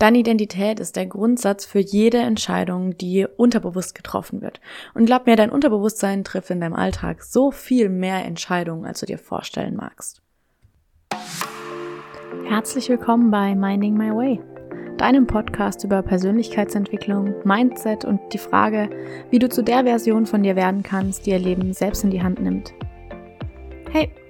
Deine Identität ist der Grundsatz für jede Entscheidung, die unterbewusst getroffen wird. Und glaub mir, dein Unterbewusstsein trifft in deinem Alltag so viel mehr Entscheidungen, als du dir vorstellen magst. Herzlich willkommen bei Minding My Way, deinem Podcast über Persönlichkeitsentwicklung, Mindset und die Frage, wie du zu der Version von dir werden kannst, die ihr Leben selbst in die Hand nimmt. Hey,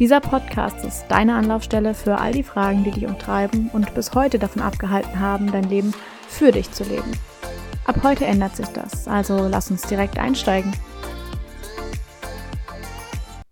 Dieser Podcast ist deine Anlaufstelle für all die Fragen, die dich umtreiben und bis heute davon abgehalten haben, dein Leben für dich zu leben. Ab heute ändert sich das, also lass uns direkt einsteigen.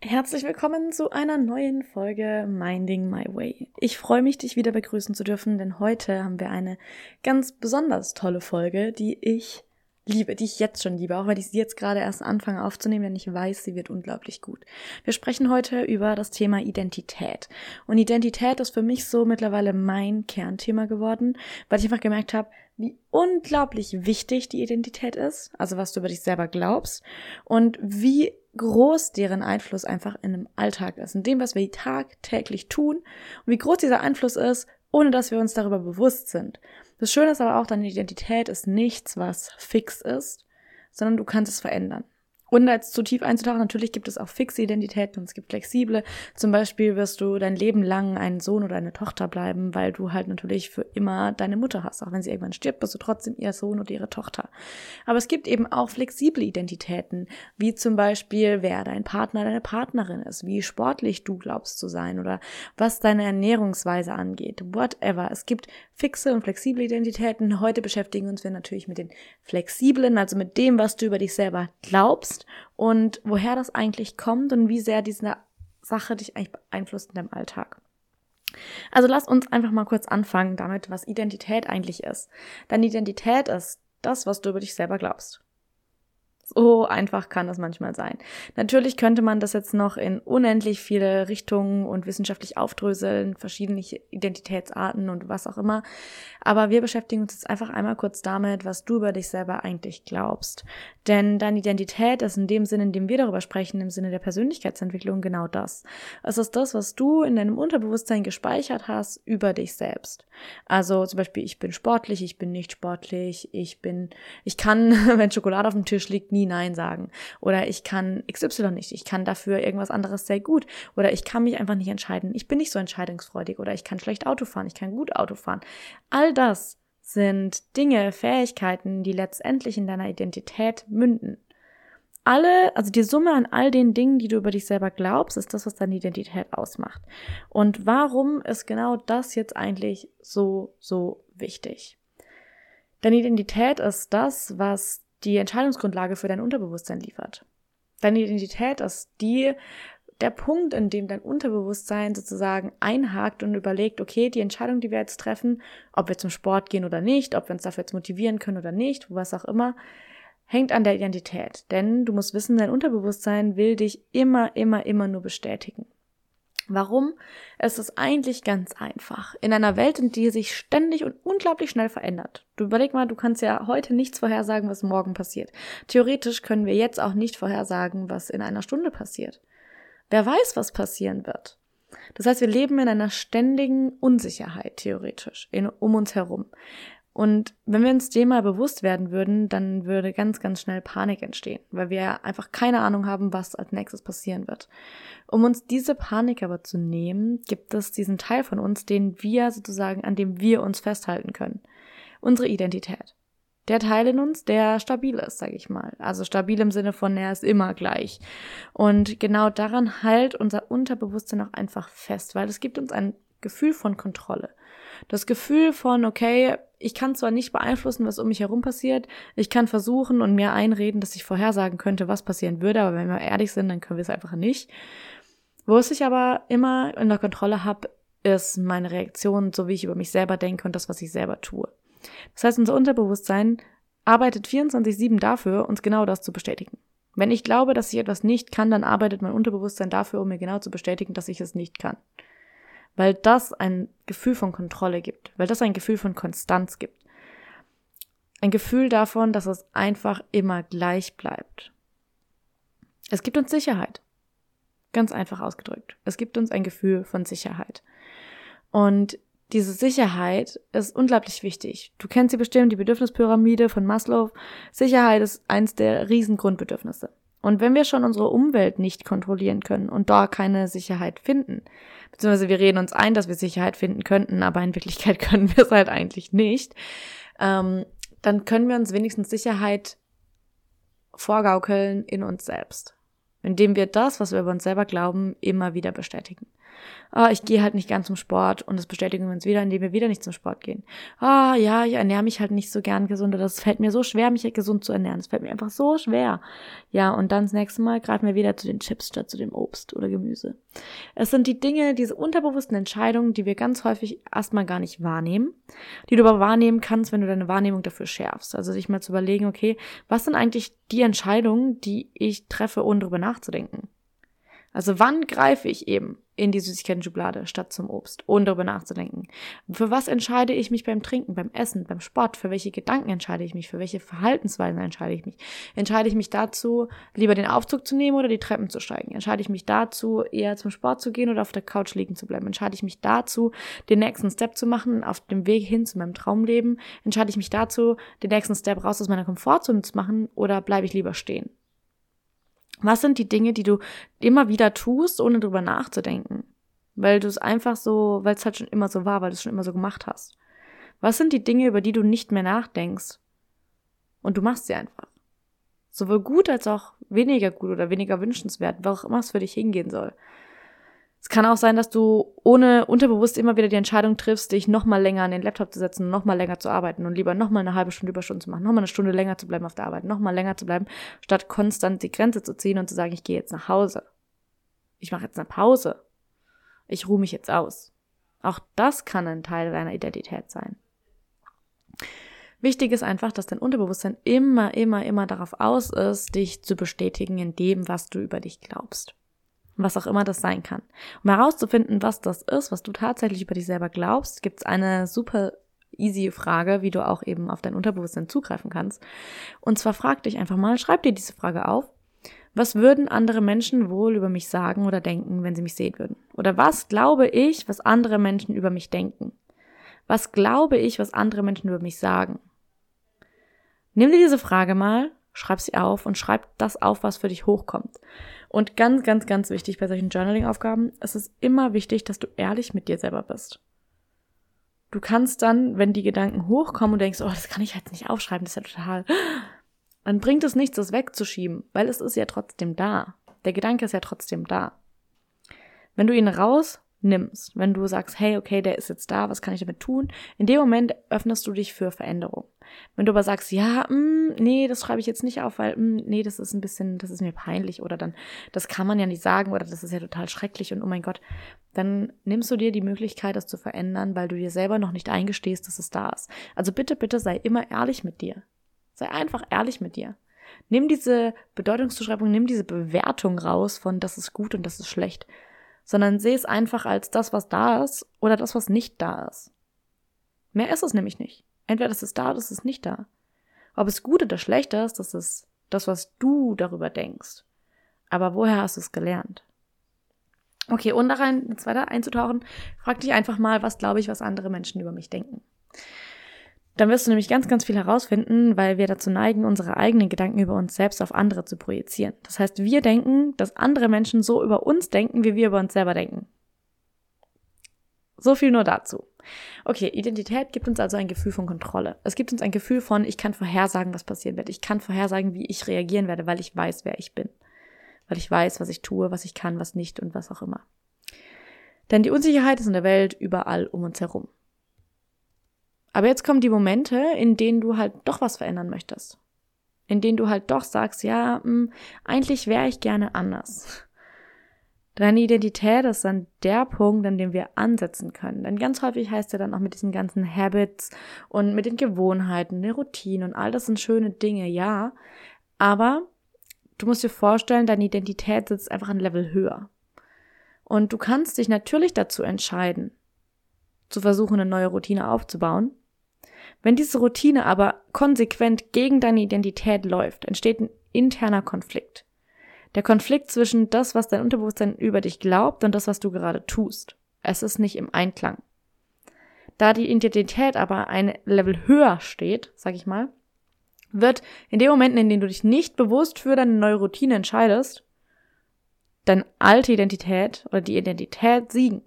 Herzlich willkommen zu einer neuen Folge Minding My Way. Ich freue mich, dich wieder begrüßen zu dürfen, denn heute haben wir eine ganz besonders tolle Folge, die ich liebe, die ich jetzt schon liebe, auch wenn ich sie jetzt gerade erst anfange aufzunehmen, denn ich weiß, sie wird unglaublich gut. Wir sprechen heute über das Thema Identität. Und Identität ist für mich so mittlerweile mein Kernthema geworden, weil ich einfach gemerkt habe, wie unglaublich wichtig die Identität ist, also was du über dich selber glaubst und wie groß deren Einfluss einfach in einem Alltag ist, in dem, was wir tagtäglich tun und wie groß dieser Einfluss ist, ohne dass wir uns darüber bewusst sind. Das Schöne ist aber auch, deine Identität ist nichts, was fix ist, sondern du kannst es verändern. Und als zu tief einzutauchen, natürlich gibt es auch fixe Identitäten und es gibt flexible. Zum Beispiel wirst du dein Leben lang ein Sohn oder eine Tochter bleiben, weil du halt natürlich für immer deine Mutter hast. Auch wenn sie irgendwann stirbt, bist du trotzdem ihr Sohn oder ihre Tochter. Aber es gibt eben auch flexible Identitäten, wie zum Beispiel, wer dein Partner, deine Partnerin ist, wie sportlich du glaubst zu sein oder was deine Ernährungsweise angeht, whatever. Es gibt fixe und flexible Identitäten. Heute beschäftigen uns wir natürlich mit den flexiblen, also mit dem, was du über dich selber glaubst und woher das eigentlich kommt und wie sehr diese Sache dich eigentlich beeinflusst in deinem Alltag. Also lass uns einfach mal kurz anfangen damit, was Identität eigentlich ist. Deine Identität ist das, was du über dich selber glaubst. So einfach kann das manchmal sein. Natürlich könnte man das jetzt noch in unendlich viele Richtungen und wissenschaftlich aufdröseln, verschiedene Identitätsarten und was auch immer. Aber wir beschäftigen uns jetzt einfach einmal kurz damit, was du über dich selber eigentlich glaubst. Denn deine Identität ist in dem Sinne, in dem wir darüber sprechen, im Sinne der Persönlichkeitsentwicklung genau das. Es ist das, was du in deinem Unterbewusstsein gespeichert hast über dich selbst. Also zum Beispiel, ich bin sportlich, ich bin nicht sportlich, ich bin, ich kann, wenn Schokolade auf dem Tisch liegt, nie Nein sagen. Oder ich kann XY nicht. Ich kann dafür irgendwas anderes sehr gut. Oder ich kann mich einfach nicht entscheiden. Ich bin nicht so entscheidungsfreudig. Oder ich kann schlecht Auto fahren. Ich kann gut Auto fahren. All das sind Dinge, Fähigkeiten, die letztendlich in deiner Identität münden. Alle, also die Summe an all den Dingen, die du über dich selber glaubst, ist das, was deine Identität ausmacht. Und warum ist genau das jetzt eigentlich so, so wichtig? Deine Identität ist das, was die Entscheidungsgrundlage für dein Unterbewusstsein liefert. Deine Identität ist die, der Punkt, in dem dein Unterbewusstsein sozusagen einhakt und überlegt, okay, die Entscheidung, die wir jetzt treffen, ob wir zum Sport gehen oder nicht, ob wir uns dafür jetzt motivieren können oder nicht, was auch immer, hängt an der Identität. Denn du musst wissen, dein Unterbewusstsein will dich immer, immer, immer nur bestätigen. Warum? Es ist eigentlich ganz einfach. In einer Welt, in die sich ständig und unglaublich schnell verändert. Du überleg mal, du kannst ja heute nichts vorhersagen, was morgen passiert. Theoretisch können wir jetzt auch nicht vorhersagen, was in einer Stunde passiert. Wer weiß, was passieren wird. Das heißt, wir leben in einer ständigen Unsicherheit, theoretisch, in, um uns herum. Und wenn wir uns dem mal bewusst werden würden, dann würde ganz, ganz schnell Panik entstehen, weil wir einfach keine Ahnung haben, was als nächstes passieren wird. Um uns diese Panik aber zu nehmen, gibt es diesen Teil von uns, den wir sozusagen, an dem wir uns festhalten können. Unsere Identität. Der Teil in uns, der stabil ist, sage ich mal. Also stabil im Sinne von, er ist immer gleich. Und genau daran halt unser Unterbewusstsein auch einfach fest, weil es gibt uns ein Gefühl von Kontrolle. Das Gefühl von, okay, ich kann zwar nicht beeinflussen, was um mich herum passiert, ich kann versuchen und mir einreden, dass ich vorhersagen könnte, was passieren würde, aber wenn wir ehrlich sind, dann können wir es einfach nicht. Wo es ich aber immer in der Kontrolle habe, ist meine Reaktion, so wie ich über mich selber denke und das, was ich selber tue. Das heißt, unser Unterbewusstsein arbeitet 24-7 dafür, uns genau das zu bestätigen. Wenn ich glaube, dass ich etwas nicht kann, dann arbeitet mein Unterbewusstsein dafür, um mir genau zu bestätigen, dass ich es nicht kann. Weil das ein Gefühl von Kontrolle gibt, weil das ein Gefühl von Konstanz gibt. Ein Gefühl davon, dass es einfach immer gleich bleibt. Es gibt uns Sicherheit. Ganz einfach ausgedrückt. Es gibt uns ein Gefühl von Sicherheit. Und diese Sicherheit ist unglaublich wichtig. Du kennst sie bestimmt, die Bedürfnispyramide von Maslow. Sicherheit ist eins der Riesengrundbedürfnisse. Und wenn wir schon unsere Umwelt nicht kontrollieren können und da keine Sicherheit finden, beziehungsweise wir reden uns ein, dass wir Sicherheit finden könnten, aber in Wirklichkeit können wir es halt eigentlich nicht, ähm, dann können wir uns wenigstens Sicherheit vorgaukeln in uns selbst, indem wir das, was wir über uns selber glauben, immer wieder bestätigen ah, ich gehe halt nicht gern zum Sport und das bestätigen wir uns wieder, indem wir wieder nicht zum Sport gehen. Ah, ja, ich ernähre mich halt nicht so gern gesund oder das fällt mir so schwer, mich halt gesund zu ernähren. Das fällt mir einfach so schwer. Ja, und dann das nächste Mal greifen wir wieder zu den Chips statt zu dem Obst oder Gemüse. Es sind die Dinge, diese unterbewussten Entscheidungen, die wir ganz häufig erstmal gar nicht wahrnehmen, die du aber wahrnehmen kannst, wenn du deine Wahrnehmung dafür schärfst. Also sich mal zu überlegen, okay, was sind eigentlich die Entscheidungen, die ich treffe, ohne darüber nachzudenken? Also wann greife ich eben in die Süßigkeiten-Schublade statt zum Obst, ohne darüber nachzudenken? Für was entscheide ich mich beim Trinken, beim Essen, beim Sport? Für welche Gedanken entscheide ich mich? Für welche Verhaltensweisen entscheide ich mich? Entscheide ich mich dazu, lieber den Aufzug zu nehmen oder die Treppen zu steigen? Entscheide ich mich dazu, eher zum Sport zu gehen oder auf der Couch liegen zu bleiben? Entscheide ich mich dazu, den nächsten Step zu machen auf dem Weg hin zu meinem Traumleben? Entscheide ich mich dazu, den nächsten Step raus aus meiner Komfortzone zu machen oder bleibe ich lieber stehen? Was sind die Dinge, die du immer wieder tust, ohne drüber nachzudenken? Weil du es einfach so, weil es halt schon immer so war, weil du es schon immer so gemacht hast. Was sind die Dinge, über die du nicht mehr nachdenkst? Und du machst sie einfach. Sowohl gut als auch weniger gut oder weniger wünschenswert, wo auch immer es für dich hingehen soll. Es kann auch sein, dass du ohne unterbewusst immer wieder die Entscheidung triffst, dich noch mal länger an den Laptop zu setzen, noch mal länger zu arbeiten und lieber noch mal eine halbe Stunde Überstunden zu machen, noch mal eine Stunde länger zu bleiben auf der Arbeit, noch mal länger zu bleiben, statt konstant die Grenze zu ziehen und zu sagen, ich gehe jetzt nach Hause. Ich mache jetzt eine Pause. Ich ruhe mich jetzt aus. Auch das kann ein Teil deiner Identität sein. Wichtig ist einfach, dass dein Unterbewusstsein immer, immer, immer darauf aus ist, dich zu bestätigen in dem, was du über dich glaubst was auch immer das sein kann. Um herauszufinden, was das ist, was du tatsächlich über dich selber glaubst, gibt's eine super easy Frage, wie du auch eben auf dein Unterbewusstsein zugreifen kannst. Und zwar frag dich einfach mal, schreib dir diese Frage auf. Was würden andere Menschen wohl über mich sagen oder denken, wenn sie mich sehen würden? Oder was glaube ich, was andere Menschen über mich denken? Was glaube ich, was andere Menschen über mich sagen? Nimm dir diese Frage mal, schreib sie auf und schreib das auf, was für dich hochkommt. Und ganz, ganz, ganz wichtig bei solchen Journaling-Aufgaben, es ist immer wichtig, dass du ehrlich mit dir selber bist. Du kannst dann, wenn die Gedanken hochkommen und denkst, oh, das kann ich jetzt nicht aufschreiben, das ist ja total, dann bringt es nichts, das wegzuschieben, weil es ist ja trotzdem da. Der Gedanke ist ja trotzdem da. Wenn du ihn rausnimmst, wenn du sagst, hey, okay, der ist jetzt da, was kann ich damit tun? In dem Moment öffnest du dich für Veränderung. Wenn du aber sagst, ja, mh, hm, nee, das schreibe ich jetzt nicht auf, weil, mh, hm, nee, das ist ein bisschen, das ist mir peinlich oder dann, das kann man ja nicht sagen oder das ist ja total schrecklich und oh mein Gott, dann nimmst du dir die Möglichkeit, das zu verändern, weil du dir selber noch nicht eingestehst, dass es da ist. Also bitte, bitte sei immer ehrlich mit dir. Sei einfach ehrlich mit dir. Nimm diese Bedeutungszuschreibung, nimm diese Bewertung raus von das ist gut und das ist schlecht, sondern seh es einfach als das, was da ist oder das, was nicht da ist. Mehr ist es nämlich nicht. Entweder ist da oder ist nicht da. Ob es gut oder schlecht ist, das ist das, was du darüber denkst. Aber woher hast du es gelernt? Okay, und da rein jetzt weiter einzutauchen, frag dich einfach mal, was glaube ich, was andere Menschen über mich denken. Dann wirst du nämlich ganz, ganz viel herausfinden, weil wir dazu neigen, unsere eigenen Gedanken über uns selbst auf andere zu projizieren. Das heißt, wir denken, dass andere Menschen so über uns denken, wie wir über uns selber denken. So viel nur dazu. Okay, Identität gibt uns also ein Gefühl von Kontrolle. Es gibt uns ein Gefühl von, ich kann vorhersagen, was passieren wird. Ich kann vorhersagen, wie ich reagieren werde, weil ich weiß, wer ich bin. Weil ich weiß, was ich tue, was ich kann, was nicht und was auch immer. Denn die Unsicherheit ist in der Welt überall um uns herum. Aber jetzt kommen die Momente, in denen du halt doch was verändern möchtest. In denen du halt doch sagst, ja, mh, hm, eigentlich wäre ich gerne anders. Deine Identität ist dann der Punkt, an dem wir ansetzen können. Denn ganz häufig heißt ja dann auch mit diesen ganzen Habits und mit den Gewohnheiten, der Routine und all das sind schöne Dinge, ja. Aber du musst dir vorstellen, deine Identität sitzt einfach ein Level höher. Und du kannst dich natürlich dazu entscheiden, zu versuchen, eine neue Routine aufzubauen. Wenn diese Routine aber konsequent gegen deine Identität läuft, entsteht ein interner Konflikt. Der Konflikt zwischen das, was dein Unterbewusstsein über dich glaubt und das, was du gerade tust. Es ist nicht im Einklang. Da die Identität aber ein Level höher steht, sag ich mal, wird in den Momenten, in denen du dich nicht bewusst für deine neue Routine entscheidest, deine alte Identität oder die Identität siegen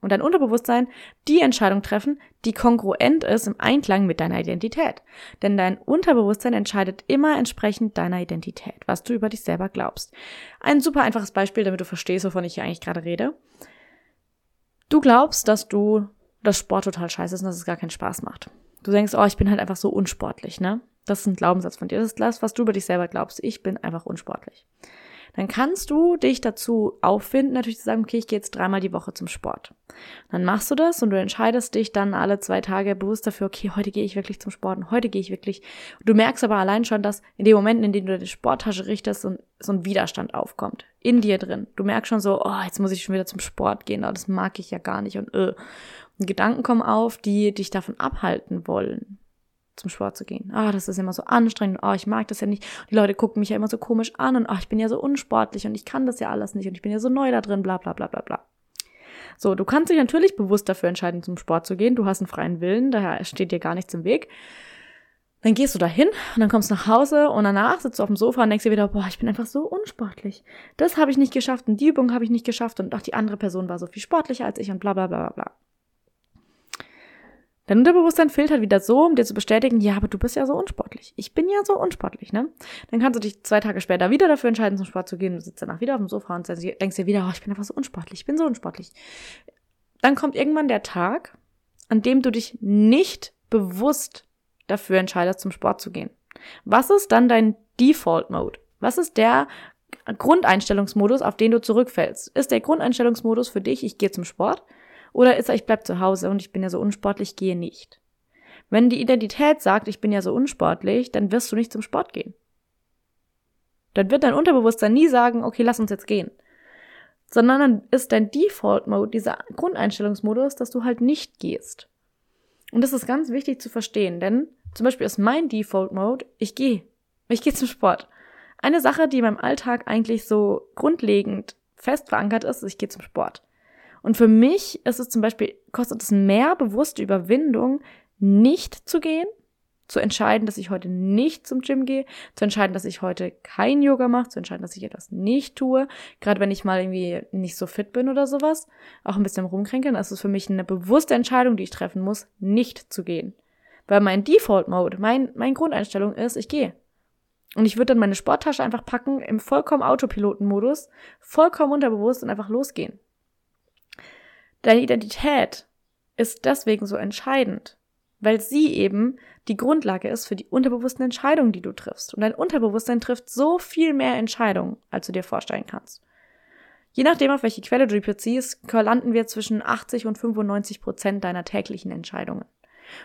und dein Unterbewusstsein die Entscheidung treffen, die kongruent ist im Einklang mit deiner Identität. Denn dein Unterbewusstsein entscheidet immer entsprechend deiner Identität, was du über dich selber glaubst. Ein super einfaches Beispiel, damit du verstehst, wovon ich hier eigentlich gerade rede. Du glaubst, dass du das Sport total scheiße ist und dass es gar keinen Spaß macht. Du denkst, oh, ich bin halt einfach so unsportlich, ne? Das ist ein Glaubenssatz von dir. Das ist das, was du über dich selber glaubst. Ich bin einfach unsportlich dann kannst du dich dazu auffinden, natürlich zu sagen, okay, ich gehe jetzt dreimal die Woche zum Sport. Dann machst du das und du entscheidest dich dann alle zwei Tage bewusst dafür, okay, heute gehe ich wirklich zum Sport und heute gehe ich wirklich. Du merkst aber allein schon, dass in den Momenten, in denen du deine Sporttasche richtest, so ein, so ein Widerstand aufkommt. In dir drin. Du merkst schon so, oh, jetzt muss ich schon wieder zum Sport gehen, oh, das mag ich ja gar nicht und äh. Und Gedanken kommen auf, die dich davon abhalten wollen zum Sport zu gehen. Ah, das ist immer so anstrengend. Oh, ich mag das ja nicht. Die Leute gucken mich ja immer so komisch an und oh, ich bin ja so unsportlich und ich kann das ja alles nicht und ich bin ja so neu da drin, bla bla bla bla bla. So, du kannst dich natürlich bewusst dafür entscheiden, zum Sport zu gehen. Du hast einen freien Willen, daher steht dir gar nichts im Weg. Dann gehst du dahin und dann kommst du nach Hause und danach sitzt du auf dem Sofa und denkst dir wieder, boah, ich bin einfach so unsportlich. Das habe ich nicht geschafft und die Übung habe ich nicht geschafft und auch die andere Person war so viel sportlicher als ich und bla bla bla bla bla. Dein Unterbewusstsein filtert wieder so, um dir zu bestätigen, ja, aber du bist ja so unsportlich. Ich bin ja so unsportlich, ne? Dann kannst du dich zwei Tage später wieder dafür entscheiden, zum Sport zu gehen. Du sitzt danach wieder auf dem Sofa und denkst dir wieder, oh, ich bin einfach so unsportlich, ich bin so unsportlich. Dann kommt irgendwann der Tag, an dem du dich nicht bewusst dafür entscheidest, zum Sport zu gehen. Was ist dann dein Default Mode? Was ist der Grundeinstellungsmodus, auf den du zurückfällst? Ist der Grundeinstellungsmodus für dich, ich gehe zum Sport? Oder ist er, ich bleib zu Hause und ich bin ja so unsportlich, gehe nicht. Wenn die Identität sagt, ich bin ja so unsportlich, dann wirst du nicht zum Sport gehen. Dann wird dein Unterbewusstsein nie sagen, okay, lass uns jetzt gehen. Sondern dann ist dein Default-Mode, dieser Grundeinstellungsmodus, dass du halt nicht gehst. Und das ist ganz wichtig zu verstehen, denn zum Beispiel ist mein Default-Mode, ich gehe. Ich gehe zum Sport. Eine Sache, die in meinem Alltag eigentlich so grundlegend fest verankert ist, ist, ich gehe zum Sport. Und für mich ist es zum Beispiel, kostet es mehr bewusste Überwindung, nicht zu gehen, zu entscheiden, dass ich heute nicht zum Gym gehe, zu entscheiden, dass ich heute kein Yoga mache, zu entscheiden, dass ich etwas nicht tue, gerade wenn ich mal irgendwie nicht so fit bin oder sowas, auch ein bisschen rumkränkeln, ist es für mich eine bewusste Entscheidung, die ich treffen muss, nicht zu gehen. Weil mein Default-Mode, mein, mein Grundeinstellung ist, ich gehe. Und ich würde dann meine Sporttasche einfach packen, im vollkommen Autopiloten-Modus, vollkommen unterbewusst und einfach losgehen. Deine Identität ist deswegen so entscheidend, weil sie eben die Grundlage ist für die unterbewussten Entscheidungen, die du triffst. Und dein Unterbewusstsein trifft so viel mehr Entscheidungen, als du dir vorstellen kannst. Je nachdem, auf welche Quelle du die beziehst, landen wir zwischen 80 und 95 Prozent deiner täglichen Entscheidungen.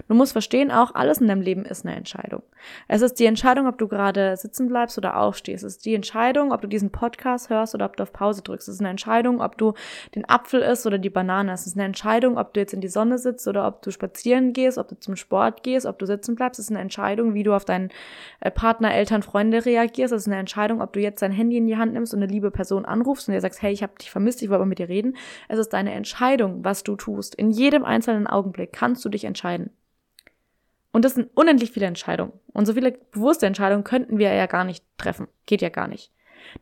Du musst verstehen, auch alles in deinem Leben ist eine Entscheidung. Es ist die Entscheidung, ob du gerade sitzen bleibst oder aufstehst. Es ist die Entscheidung, ob du diesen Podcast hörst oder ob du auf Pause drückst. Es ist eine Entscheidung, ob du den Apfel isst oder die Banane. Es ist eine Entscheidung, ob du jetzt in die Sonne sitzt oder ob du spazieren gehst, ob du zum Sport gehst, ob du sitzen bleibst. Es ist eine Entscheidung, wie du auf deinen äh, Partner, Eltern, Freunde reagierst. Es ist eine Entscheidung, ob du jetzt dein Handy in die Hand nimmst und eine liebe Person anrufst und dir sagst, hey, ich habe dich vermisst, ich wollte mit dir reden. Es ist deine Entscheidung, was du tust. In jedem einzelnen Augenblick kannst du dich entscheiden. Und das sind unendlich viele Entscheidungen. Und so viele bewusste Entscheidungen könnten wir ja gar nicht treffen. Geht ja gar nicht.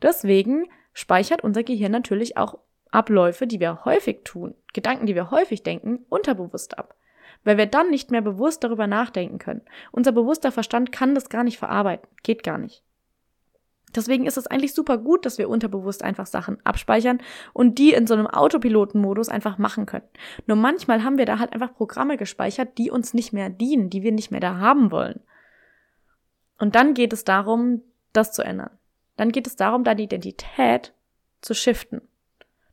Deswegen speichert unser Gehirn natürlich auch Abläufe, die wir häufig tun, Gedanken, die wir häufig denken, unterbewusst ab. Weil wir dann nicht mehr bewusst darüber nachdenken können. Unser bewusster Verstand kann das gar nicht verarbeiten. Geht gar nicht. Deswegen ist es eigentlich super gut, dass wir unterbewusst einfach Sachen abspeichern und die in so einem Autopilotenmodus einfach machen können. Nur manchmal haben wir da halt einfach Programme gespeichert, die uns nicht mehr dienen, die wir nicht mehr da haben wollen. Und dann geht es darum, das zu ändern. Dann geht es darum, da die Identität zu shiften.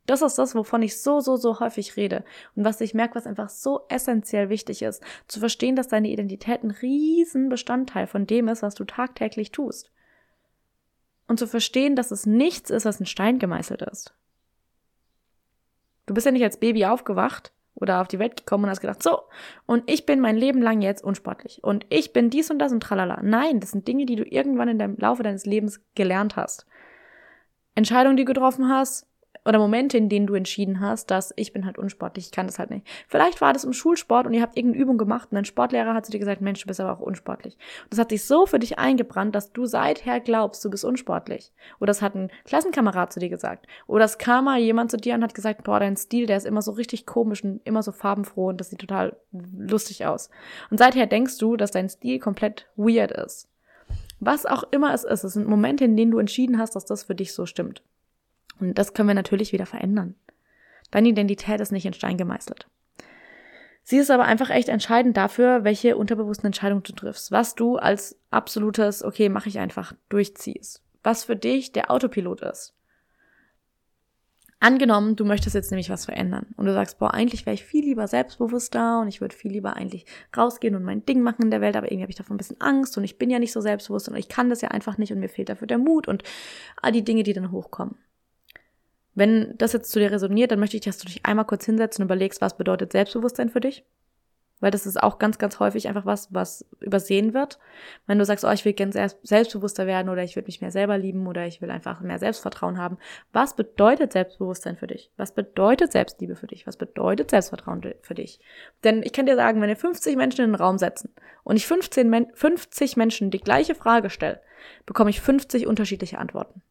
Das ist das, wovon ich so, so, so häufig rede. Und was ich merke, was einfach so essentiell wichtig ist, zu verstehen, dass deine Identität ein riesen Bestandteil von dem ist, was du tagtäglich tust. Und zu verstehen, dass es nichts ist, was ein Stein gemeißelt ist. Du bist ja nicht als Baby aufgewacht oder auf die Welt gekommen und hast gedacht, so, und ich bin mein Leben lang jetzt unsportlich und ich bin dies und das und tralala. Nein, das sind Dinge, die du irgendwann in deinem Laufe deines Lebens gelernt hast. Entscheidungen, die du getroffen hast, oder Momente, in denen du entschieden hast, dass ich bin halt unsportlich, ich kann das halt nicht. Vielleicht war das im Schulsport und ihr habt irgendeine Übung gemacht und dein Sportlehrer hat zu dir gesagt, Mensch, du bist aber auch unsportlich. Und das hat sich so für dich eingebrannt, dass du seither glaubst, du bist unsportlich. Oder das hat ein Klassenkamerad zu dir gesagt. Oder es kam mal jemand zu dir und hat gesagt, boah, dein Stil, der ist immer so richtig komisch und immer so farbenfroh und das sieht total lustig aus. Und seither denkst du, dass dein Stil komplett weird ist. Was auch immer es ist, es sind Momente, in denen du entschieden hast, dass das für dich so stimmt. Und das können wir natürlich wieder verändern. Deine Identität ist nicht in Stein gemeißelt. Sie ist aber einfach echt entscheidend dafür, welche unterbewussten Entscheidungen du triffst, was du als absolutes, okay, mache ich einfach, durchziehst, was für dich der Autopilot ist. Angenommen, du möchtest jetzt nämlich was verändern und du sagst, boah, eigentlich wäre ich viel lieber selbstbewusster und ich würde viel lieber eigentlich rausgehen und mein Ding machen in der Welt, aber irgendwie habe ich davon ein bisschen Angst und ich bin ja nicht so selbstbewusst und ich kann das ja einfach nicht und mir fehlt dafür der Mut und all die Dinge, die dann hochkommen. Wenn das jetzt zu dir resoniert, dann möchte ich, dass du dich einmal kurz hinsetzt und überlegst, was bedeutet Selbstbewusstsein für dich. Weil das ist auch ganz, ganz häufig einfach was, was übersehen wird. Wenn du sagst, oh, ich will ganz selbstbewusster werden oder ich will mich mehr selber lieben oder ich will einfach mehr Selbstvertrauen haben. Was bedeutet Selbstbewusstsein für dich? Was bedeutet Selbstliebe für dich? Was bedeutet Selbstvertrauen für dich? Denn ich kann dir sagen, wenn wir 50 Menschen in den Raum setzen und ich 15, 50 Menschen die gleiche Frage stelle, bekomme ich 50 unterschiedliche Antworten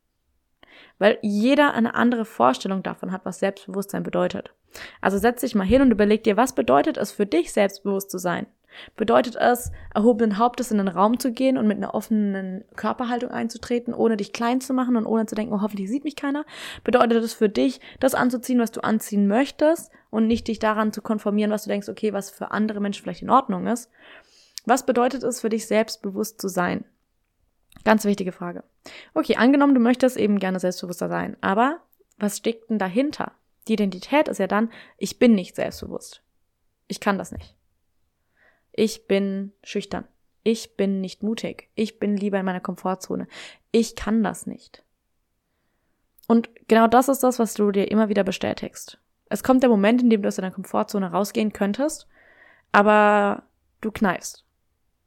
weil jeder eine andere Vorstellung davon hat, was Selbstbewusstsein bedeutet. Also setz dich mal hin und überleg dir, was bedeutet es für dich, selbstbewusst zu sein? Bedeutet es, erhobenen Hauptes in den Raum zu gehen und mit einer offenen Körperhaltung einzutreten, ohne dich klein zu machen und ohne zu denken, oh, hoffentlich sieht mich keiner? Bedeutet es für dich, das anzuziehen, was du anziehen möchtest und nicht dich daran zu konformieren, was du denkst, okay, was für andere Menschen vielleicht in Ordnung ist? Was bedeutet es für dich, selbstbewusst zu sein? Ganz wichtige Frage. Okay, angenommen, du möchtest eben gerne selbstbewusster sein, aber was steckt denn dahinter? Die Identität ist ja dann, ich bin nicht selbstbewusst. Ich kann das nicht. Ich bin schüchtern. Ich bin nicht mutig. Ich bin lieber in meiner Komfortzone. Ich kann das nicht. Und genau das ist das, was du dir immer wieder bestätigst. Es kommt der Moment, in dem du aus deiner Komfortzone rausgehen könntest, aber du kneifst.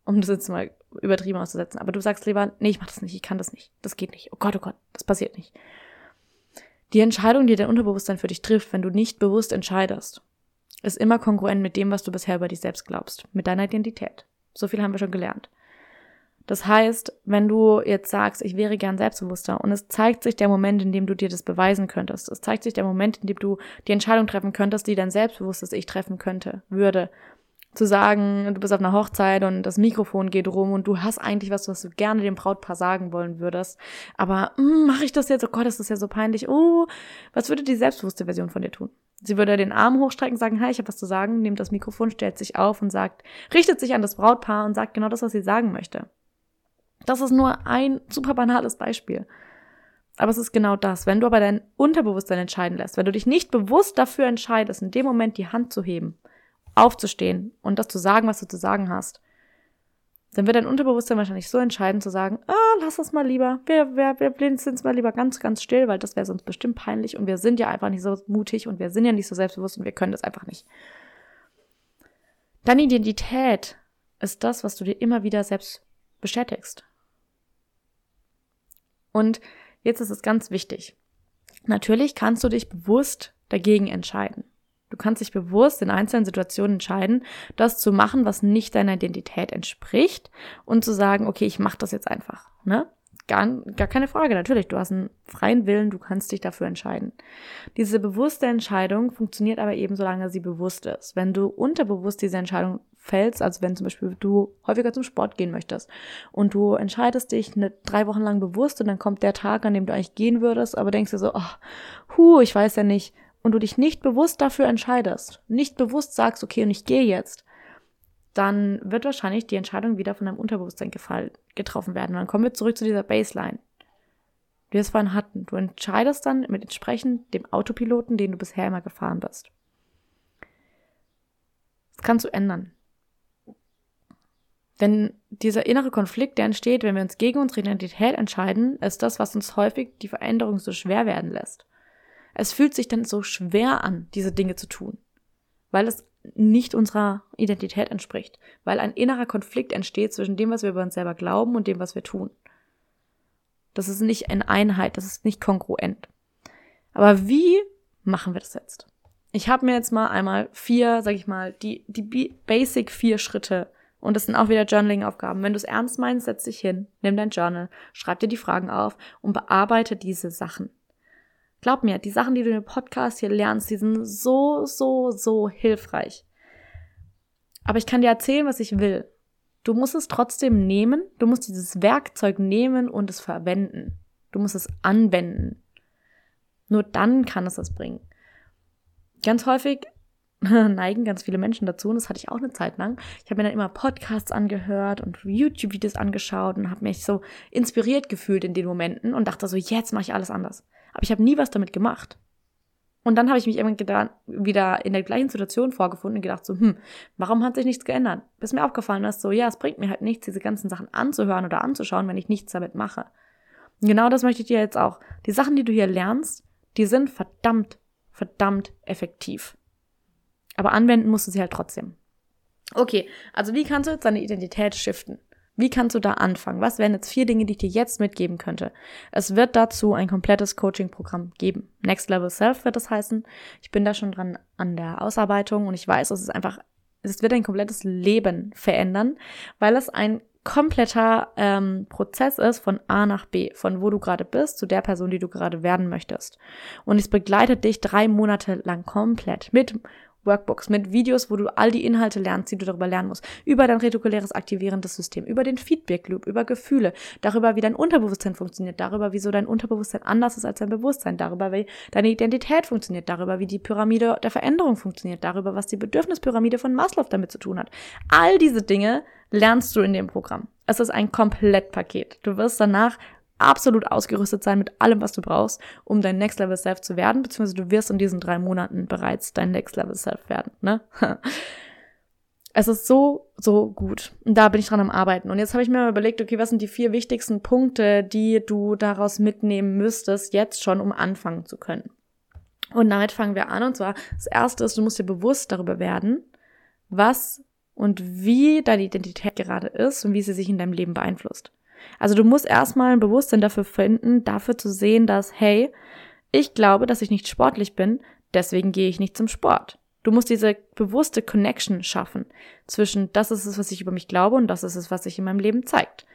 Um das jetzt mal übertrieben auszusetzen. Aber du sagst lieber, nee, ich mach das nicht, ich kann das nicht. Das geht nicht. Oh Gott, oh Gott, das passiert nicht. Die Entscheidung, die dein Unterbewusstsein für dich trifft, wenn du nicht bewusst entscheidest, ist immer kongruent mit dem, was du bisher über dich selbst glaubst, mit deiner Identität. So viel haben wir schon gelernt. Das heißt, wenn du jetzt sagst, ich wäre gern selbstbewusster und es zeigt sich der Moment, in dem du dir das beweisen könntest, es zeigt sich der Moment, in dem du die Entscheidung treffen könntest, die dein selbstbewusstes Ich treffen könnte, würde, zu sagen, du bist auf einer Hochzeit und das Mikrofon geht rum und du hast eigentlich was, was du gerne dem Brautpaar sagen wollen würdest. Aber mm, mache ich das jetzt? Oh Gott, ist das ja so peinlich. Oh, was würde die selbstbewusste Version von dir tun? Sie würde den Arm hochstrecken, sagen, hi, ich habe was zu sagen, nimmt das Mikrofon, stellt sich auf und sagt, richtet sich an das Brautpaar und sagt genau das, was sie sagen möchte. Das ist nur ein super banales Beispiel. Aber es ist genau das. Wenn du aber dein Unterbewusstsein entscheiden lässt, wenn du dich nicht bewusst dafür entscheidest, in dem Moment die Hand zu heben, aufzustehen und das zu sagen, was du zu sagen hast, dann wird dein Unterbewusstsein wahrscheinlich so entscheiden zu sagen, ah, lass das mal lieber, wir, wir, wir es mal lieber ganz, ganz still, weil das wäre sonst bestimmt peinlich und wir sind ja einfach nicht so mutig und wir sind ja nicht so selbstbewusst und wir können das einfach nicht. Deine Identität ist das, was du dir immer wieder selbst bestätigst. Und jetzt ist es ganz wichtig. Natürlich kannst du dich bewusst dagegen entscheiden. Du kannst dich bewusst in einzelnen Situationen entscheiden, das zu machen, was nicht deiner Identität entspricht und zu sagen, okay, ich mache das jetzt einfach. Ne? Gar, gar keine Frage, natürlich. Du hast einen freien Willen, du kannst dich dafür entscheiden. Diese bewusste Entscheidung funktioniert aber eben, solange sie bewusst ist. Wenn du unterbewusst diese Entscheidung fällst, also wenn zum Beispiel du häufiger zum Sport gehen möchtest und du entscheidest dich eine, drei Wochen lang bewusst und dann kommt der Tag, an dem du eigentlich gehen würdest, aber denkst dir so, oh, hu, ich weiß ja nicht, und du dich nicht bewusst dafür entscheidest, nicht bewusst sagst, okay, und ich gehe jetzt, dann wird wahrscheinlich die Entscheidung wieder von deinem Unterbewusstsein getroffen werden. Und dann kommen wir zurück zu dieser Baseline. wie wir es vorhin hatten. Du entscheidest dann mit entsprechend dem Autopiloten, den du bisher immer gefahren bist. Das kannst du ändern. Denn dieser innere Konflikt, der entsteht, wenn wir uns gegen unsere Identität entscheiden, ist das, was uns häufig die Veränderung so schwer werden lässt. Es fühlt sich dann so schwer an, diese Dinge zu tun, weil es nicht unserer Identität entspricht, weil ein innerer Konflikt entsteht zwischen dem, was wir über uns selber glauben und dem, was wir tun. Das ist nicht eine Einheit, das ist nicht kongruent. Aber wie machen wir das jetzt? Ich habe mir jetzt mal einmal vier, sag ich mal, die, die Basic vier Schritte und das sind auch wieder Journaling-Aufgaben. Wenn du es ernst meinst, setz dich hin, nimm dein Journal, schreib dir die Fragen auf und bearbeite diese Sachen. Glaub mir, die Sachen, die du dem Podcast hier lernst, die sind so, so, so hilfreich. Aber ich kann dir erzählen, was ich will. Du musst es trotzdem nehmen, du musst dieses Werkzeug nehmen und es verwenden. Du musst es anwenden. Nur dann kann es das bringen. Ganz häufig neigen ganz viele Menschen dazu und das hatte ich auch eine Zeit lang. Ich habe mir dann immer Podcasts angehört und YouTube-Videos angeschaut und habe mich so inspiriert gefühlt in den Momenten und dachte so, jetzt mache ich alles anders. Aber ich habe nie was damit gemacht. Und dann habe ich mich irgendwann wieder in der gleichen Situation vorgefunden und gedacht so, hm, warum hat sich nichts geändert? Bis mir aufgefallen ist so, ja, es bringt mir halt nichts, diese ganzen Sachen anzuhören oder anzuschauen, wenn ich nichts damit mache. Und genau das möchte ich dir jetzt auch. Die Sachen, die du hier lernst, die sind verdammt, verdammt effektiv. Aber anwenden musst du sie halt trotzdem. Okay, also wie kannst du jetzt deine Identität shiften? Wie kannst du da anfangen? Was wären jetzt vier Dinge, die ich dir jetzt mitgeben könnte? Es wird dazu ein komplettes Coaching-Programm geben. Next Level Self wird das heißen. Ich bin da schon dran an der Ausarbeitung und ich weiß, es ist einfach, es wird ein komplettes Leben verändern, weil es ein kompletter ähm, Prozess ist von A nach B, von wo du gerade bist zu der Person, die du gerade werden möchtest. Und es begleitet dich drei Monate lang komplett mit Workbooks mit Videos, wo du all die Inhalte lernst, die du darüber lernen musst. Über dein retikuläres aktivierendes System, über den Feedback Loop, über Gefühle, darüber, wie dein Unterbewusstsein funktioniert, darüber, wieso dein Unterbewusstsein anders ist als dein Bewusstsein, darüber, wie deine Identität funktioniert, darüber, wie die Pyramide der Veränderung funktioniert, darüber, was die Bedürfnispyramide von Maslow damit zu tun hat. All diese Dinge lernst du in dem Programm. Es ist ein Komplettpaket. Du wirst danach absolut ausgerüstet sein mit allem, was du brauchst, um dein Next Level Self zu werden, beziehungsweise du wirst in diesen drei Monaten bereits dein Next Level Self werden, ne? Es ist so, so gut. Und da bin ich dran am Arbeiten. Und jetzt habe ich mir mal überlegt, okay, was sind die vier wichtigsten Punkte, die du daraus mitnehmen müsstest, jetzt schon, um anfangen zu können. Und damit fangen wir an. Und zwar, das erste ist, du musst dir bewusst darüber werden, was und wie deine Identität gerade ist und wie sie sich in deinem Leben beeinflusst. Also du musst erstmal ein Bewusstsein dafür finden, dafür zu sehen, dass, hey, ich glaube, dass ich nicht sportlich bin, deswegen gehe ich nicht zum Sport. Du musst diese bewusste Connection schaffen zwischen das ist es, was ich über mich glaube und das ist es, was sich in meinem Leben zeigt.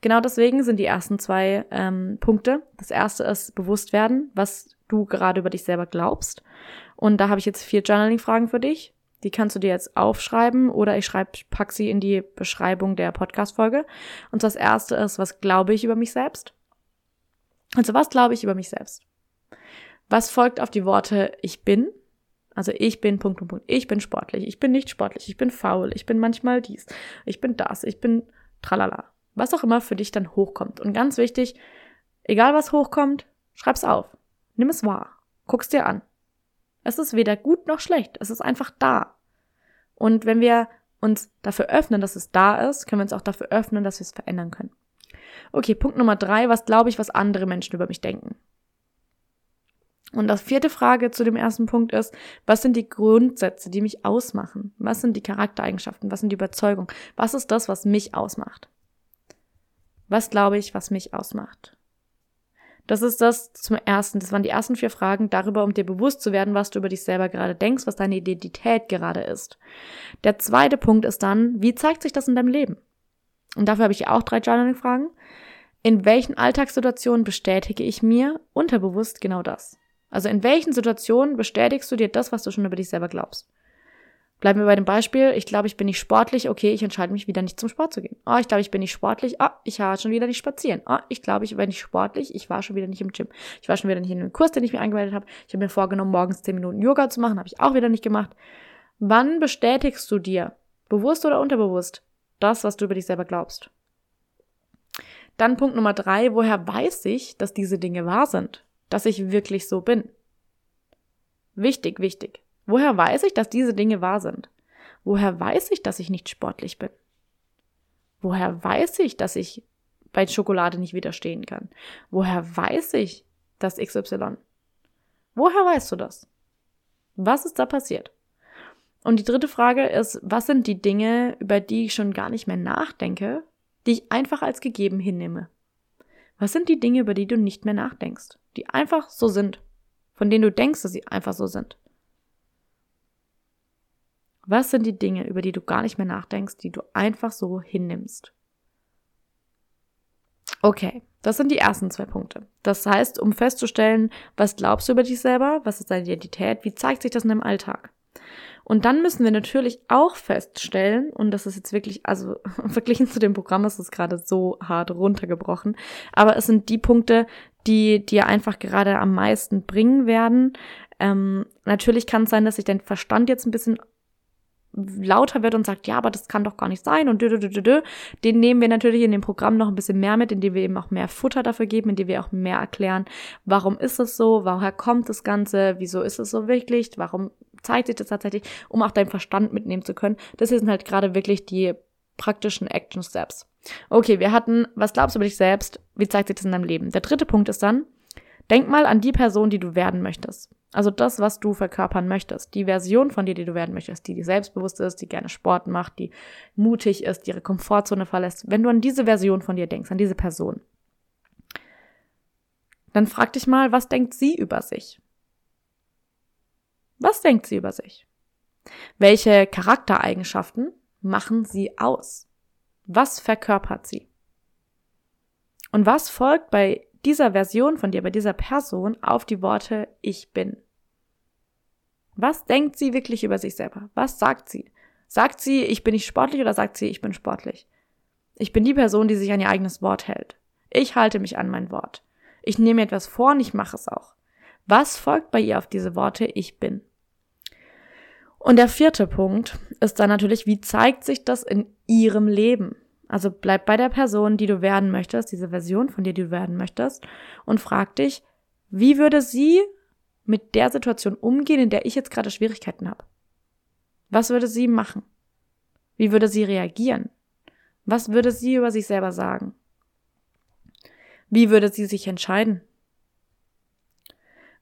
Genau deswegen sind die ersten zwei ähm, Punkte. Das erste ist bewusst werden, was du gerade über dich selber glaubst. Und da habe ich jetzt vier Journaling-Fragen für dich. Die kannst du dir jetzt aufschreiben oder ich schreibe, pack sie in die Beschreibung der Podcast-Folge. Und das erste ist, was glaube ich über mich selbst? Also was glaube ich über mich selbst? Was folgt auf die Worte ich bin? Also ich bin Punkt, Punkt, Punkt. Ich bin sportlich. Ich bin nicht sportlich. Ich bin faul. Ich bin manchmal dies. Ich bin das. Ich bin tralala. Was auch immer für dich dann hochkommt. Und ganz wichtig, egal was hochkommt, schreib's auf. Nimm es wahr. Guck's dir an. Es ist weder gut noch schlecht. Es ist einfach da. Und wenn wir uns dafür öffnen, dass es da ist, können wir uns auch dafür öffnen, dass wir es verändern können. Okay, Punkt Nummer drei. Was glaube ich, was andere Menschen über mich denken? Und das vierte Frage zu dem ersten Punkt ist, was sind die Grundsätze, die mich ausmachen? Was sind die Charaktereigenschaften? Was sind die Überzeugungen? Was ist das, was mich ausmacht? Was glaube ich, was mich ausmacht? Das ist das zum ersten. Das waren die ersten vier Fragen darüber, um dir bewusst zu werden, was du über dich selber gerade denkst, was deine Identität gerade ist. Der zweite Punkt ist dann, wie zeigt sich das in deinem Leben? Und dafür habe ich auch drei Journaling-Fragen. In welchen Alltagssituationen bestätige ich mir unterbewusst genau das? Also in welchen Situationen bestätigst du dir das, was du schon über dich selber glaubst? Bleiben wir bei dem Beispiel. Ich glaube, ich bin nicht sportlich. Okay, ich entscheide mich wieder nicht zum Sport zu gehen. Oh, ich glaube, ich bin nicht sportlich. Oh, ich war schon wieder nicht spazieren. Oh, ich glaube, ich war nicht sportlich. Ich war schon wieder nicht im Gym. Ich war schon wieder nicht in einem Kurs, den ich mir angemeldet habe. Ich habe mir vorgenommen, morgens 10 Minuten Yoga zu machen. Habe ich auch wieder nicht gemacht. Wann bestätigst du dir, bewusst oder unterbewusst, das, was du über dich selber glaubst? Dann Punkt Nummer drei, woher weiß ich, dass diese Dinge wahr sind? Dass ich wirklich so bin? Wichtig, wichtig. Woher weiß ich, dass diese Dinge wahr sind? Woher weiß ich, dass ich nicht sportlich bin? Woher weiß ich, dass ich bei Schokolade nicht widerstehen kann? Woher weiß ich, dass XY? Woher weißt du das? Was ist da passiert? Und die dritte Frage ist, was sind die Dinge, über die ich schon gar nicht mehr nachdenke, die ich einfach als gegeben hinnehme? Was sind die Dinge, über die du nicht mehr nachdenkst, die einfach so sind, von denen du denkst, dass sie einfach so sind? Was sind die Dinge, über die du gar nicht mehr nachdenkst, die du einfach so hinnimmst? Okay, das sind die ersten zwei Punkte. Das heißt, um festzustellen, was glaubst du über dich selber, was ist deine Identität, wie zeigt sich das in deinem Alltag? Und dann müssen wir natürlich auch feststellen, und das ist jetzt wirklich, also verglichen zu dem Programm ist es gerade so hart runtergebrochen, aber es sind die Punkte, die dir einfach gerade am meisten bringen werden. Ähm, natürlich kann es sein, dass sich dein Verstand jetzt ein bisschen lauter wird und sagt, ja, aber das kann doch gar nicht sein und dü, dü, dü, dü, den nehmen wir natürlich in dem Programm noch ein bisschen mehr mit, indem wir eben auch mehr Futter dafür geben, indem wir auch mehr erklären, warum ist es so, woher kommt das Ganze, wieso ist es so wirklich, warum zeigt sich das tatsächlich, um auch deinen Verstand mitnehmen zu können. Das hier sind halt gerade wirklich die praktischen Action Steps. Okay, wir hatten, was glaubst du über dich selbst? Wie zeigt sich das in deinem Leben? Der dritte Punkt ist dann, denk mal an die Person, die du werden möchtest. Also das, was du verkörpern möchtest. Die Version von dir, die du werden möchtest, die, die selbstbewusst ist, die gerne Sport macht, die mutig ist, die ihre Komfortzone verlässt. Wenn du an diese Version von dir denkst, an diese Person, dann frag dich mal, was denkt sie über sich? Was denkt sie über sich? Welche Charaktereigenschaften machen sie aus? Was verkörpert sie? Und was folgt bei dieser Version von dir, bei dieser Person auf die Worte Ich bin. Was denkt sie wirklich über sich selber? Was sagt sie? Sagt sie, ich bin nicht sportlich oder sagt sie, ich bin sportlich? Ich bin die Person, die sich an ihr eigenes Wort hält. Ich halte mich an mein Wort. Ich nehme mir etwas vor und ich mache es auch. Was folgt bei ihr auf diese Worte Ich bin? Und der vierte Punkt ist dann natürlich, wie zeigt sich das in ihrem Leben? Also bleib bei der Person, die du werden möchtest, diese Version von dir, die du werden möchtest, und frag dich, wie würde sie mit der Situation umgehen, in der ich jetzt gerade Schwierigkeiten habe? Was würde sie machen? Wie würde sie reagieren? Was würde sie über sich selber sagen? Wie würde sie sich entscheiden?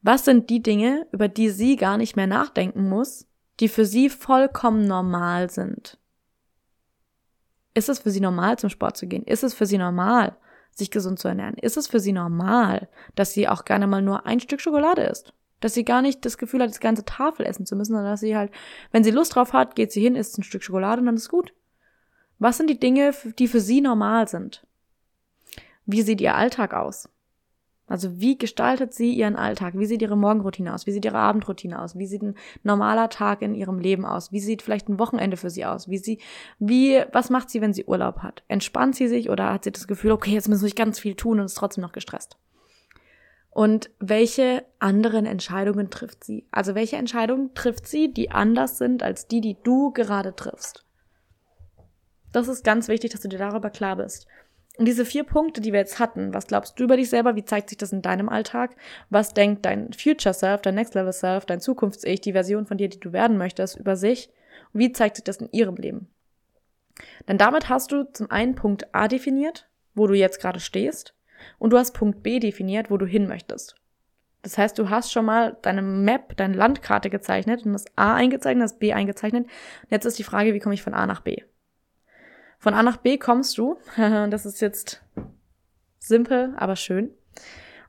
Was sind die Dinge, über die sie gar nicht mehr nachdenken muss, die für sie vollkommen normal sind? Ist es für sie normal, zum Sport zu gehen? Ist es für sie normal, sich gesund zu ernähren? Ist es für sie normal, dass sie auch gerne mal nur ein Stück Schokolade isst? Dass sie gar nicht das Gefühl hat, das ganze Tafel essen zu müssen, sondern dass sie halt, wenn sie Lust drauf hat, geht sie hin, isst ein Stück Schokolade und dann ist gut. Was sind die Dinge, die für sie normal sind? Wie sieht ihr Alltag aus? Also wie gestaltet sie ihren Alltag? Wie sieht ihre Morgenroutine aus? Wie sieht ihre Abendroutine aus? Wie sieht ein normaler Tag in ihrem Leben aus? Wie sieht vielleicht ein Wochenende für sie aus? Wie sie, wie, was macht sie, wenn sie Urlaub hat? Entspannt sie sich oder hat sie das Gefühl, okay, jetzt muss ich ganz viel tun und ist trotzdem noch gestresst? Und welche anderen Entscheidungen trifft sie? Also welche Entscheidungen trifft sie, die anders sind als die, die du gerade triffst? Das ist ganz wichtig, dass du dir darüber klar bist. Und diese vier Punkte, die wir jetzt hatten, was glaubst du über dich selber? Wie zeigt sich das in deinem Alltag? Was denkt dein Future Self, dein Next Level Self, dein Zukunfts-Ich, die Version von dir, die du werden möchtest, über sich? Und wie zeigt sich das in ihrem Leben? Denn damit hast du zum einen Punkt A definiert, wo du jetzt gerade stehst, und du hast Punkt B definiert, wo du hin möchtest. Das heißt, du hast schon mal deine Map, deine Landkarte gezeichnet und das A eingezeichnet, das B eingezeichnet. Und jetzt ist die Frage, wie komme ich von A nach B? Von A nach B kommst du, das ist jetzt simpel, aber schön.